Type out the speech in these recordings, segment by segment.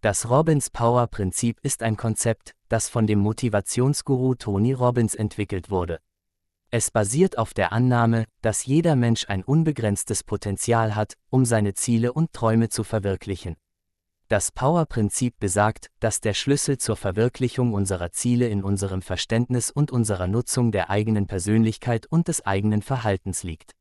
Das Robbins Power Prinzip ist ein Konzept, das von dem Motivationsguru Tony Robbins entwickelt wurde. Es basiert auf der Annahme, dass jeder Mensch ein unbegrenztes Potenzial hat, um seine Ziele und Träume zu verwirklichen. Das Power-Prinzip besagt, dass der Schlüssel zur Verwirklichung unserer Ziele in unserem Verständnis und unserer Nutzung der eigenen Persönlichkeit und des eigenen Verhaltens liegt.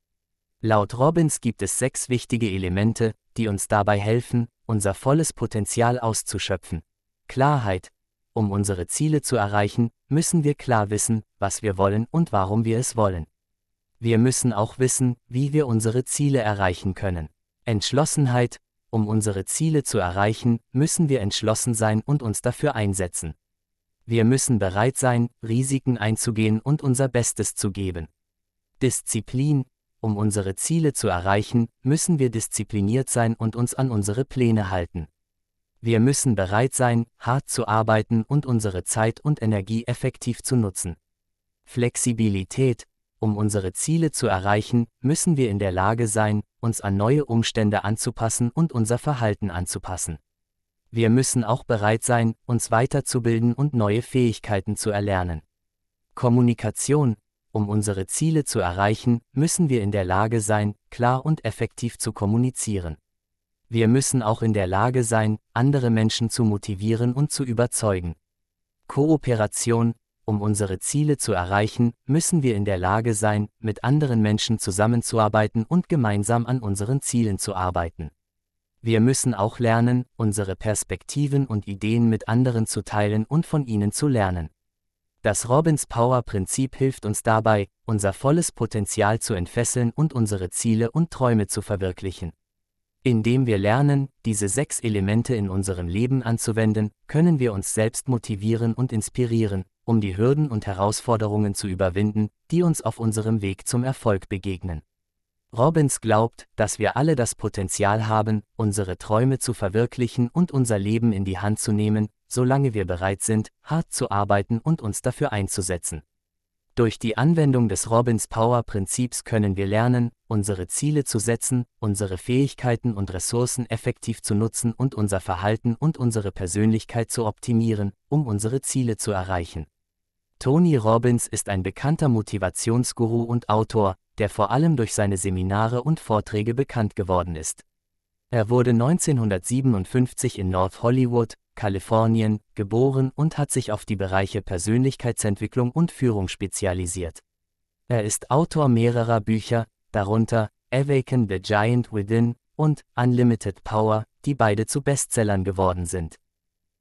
Laut Robbins gibt es sechs wichtige Elemente, die uns dabei helfen, unser volles Potenzial auszuschöpfen. Klarheit, um unsere Ziele zu erreichen, müssen wir klar wissen, was wir wollen und warum wir es wollen. Wir müssen auch wissen, wie wir unsere Ziele erreichen können. Entschlossenheit, um unsere Ziele zu erreichen, müssen wir entschlossen sein und uns dafür einsetzen. Wir müssen bereit sein, Risiken einzugehen und unser Bestes zu geben. Disziplin, um unsere Ziele zu erreichen, müssen wir diszipliniert sein und uns an unsere Pläne halten. Wir müssen bereit sein, hart zu arbeiten und unsere Zeit und Energie effektiv zu nutzen. Flexibilität, um unsere Ziele zu erreichen, müssen wir in der Lage sein, uns an neue Umstände anzupassen und unser Verhalten anzupassen. Wir müssen auch bereit sein, uns weiterzubilden und neue Fähigkeiten zu erlernen. Kommunikation, um unsere Ziele zu erreichen, müssen wir in der Lage sein, klar und effektiv zu kommunizieren. Wir müssen auch in der Lage sein, andere Menschen zu motivieren und zu überzeugen. Kooperation, um unsere Ziele zu erreichen, müssen wir in der Lage sein, mit anderen Menschen zusammenzuarbeiten und gemeinsam an unseren Zielen zu arbeiten. Wir müssen auch lernen, unsere Perspektiven und Ideen mit anderen zu teilen und von ihnen zu lernen. Das Robbins Power Prinzip hilft uns dabei, unser volles Potenzial zu entfesseln und unsere Ziele und Träume zu verwirklichen. Indem wir lernen, diese sechs Elemente in unserem Leben anzuwenden, können wir uns selbst motivieren und inspirieren, um die Hürden und Herausforderungen zu überwinden, die uns auf unserem Weg zum Erfolg begegnen. Robbins glaubt, dass wir alle das Potenzial haben, unsere Träume zu verwirklichen und unser Leben in die Hand zu nehmen, solange wir bereit sind, hart zu arbeiten und uns dafür einzusetzen. Durch die Anwendung des Robbins Power Prinzips können wir lernen, unsere Ziele zu setzen, unsere Fähigkeiten und Ressourcen effektiv zu nutzen und unser Verhalten und unsere Persönlichkeit zu optimieren, um unsere Ziele zu erreichen. Tony Robbins ist ein bekannter Motivationsguru und Autor, der vor allem durch seine Seminare und Vorträge bekannt geworden ist. Er wurde 1957 in North Hollywood, Kalifornien, geboren und hat sich auf die Bereiche Persönlichkeitsentwicklung und Führung spezialisiert. Er ist Autor mehrerer Bücher, darunter Awaken the Giant Within und Unlimited Power, die beide zu Bestsellern geworden sind.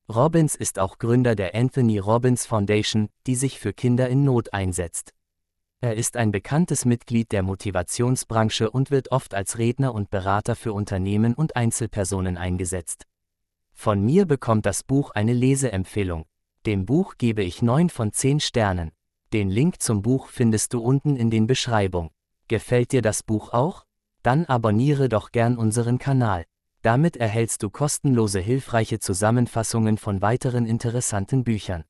Robbins ist auch Gründer der Anthony Robbins Foundation, die sich für Kinder in Not einsetzt. Er ist ein bekanntes Mitglied der Motivationsbranche und wird oft als Redner und Berater für Unternehmen und Einzelpersonen eingesetzt. Von mir bekommt das Buch eine Leseempfehlung. Dem Buch gebe ich 9 von 10 Sternen. Den Link zum Buch findest du unten in den Beschreibung. Gefällt dir das Buch auch? Dann abonniere doch gern unseren Kanal. Damit erhältst du kostenlose hilfreiche Zusammenfassungen von weiteren interessanten Büchern.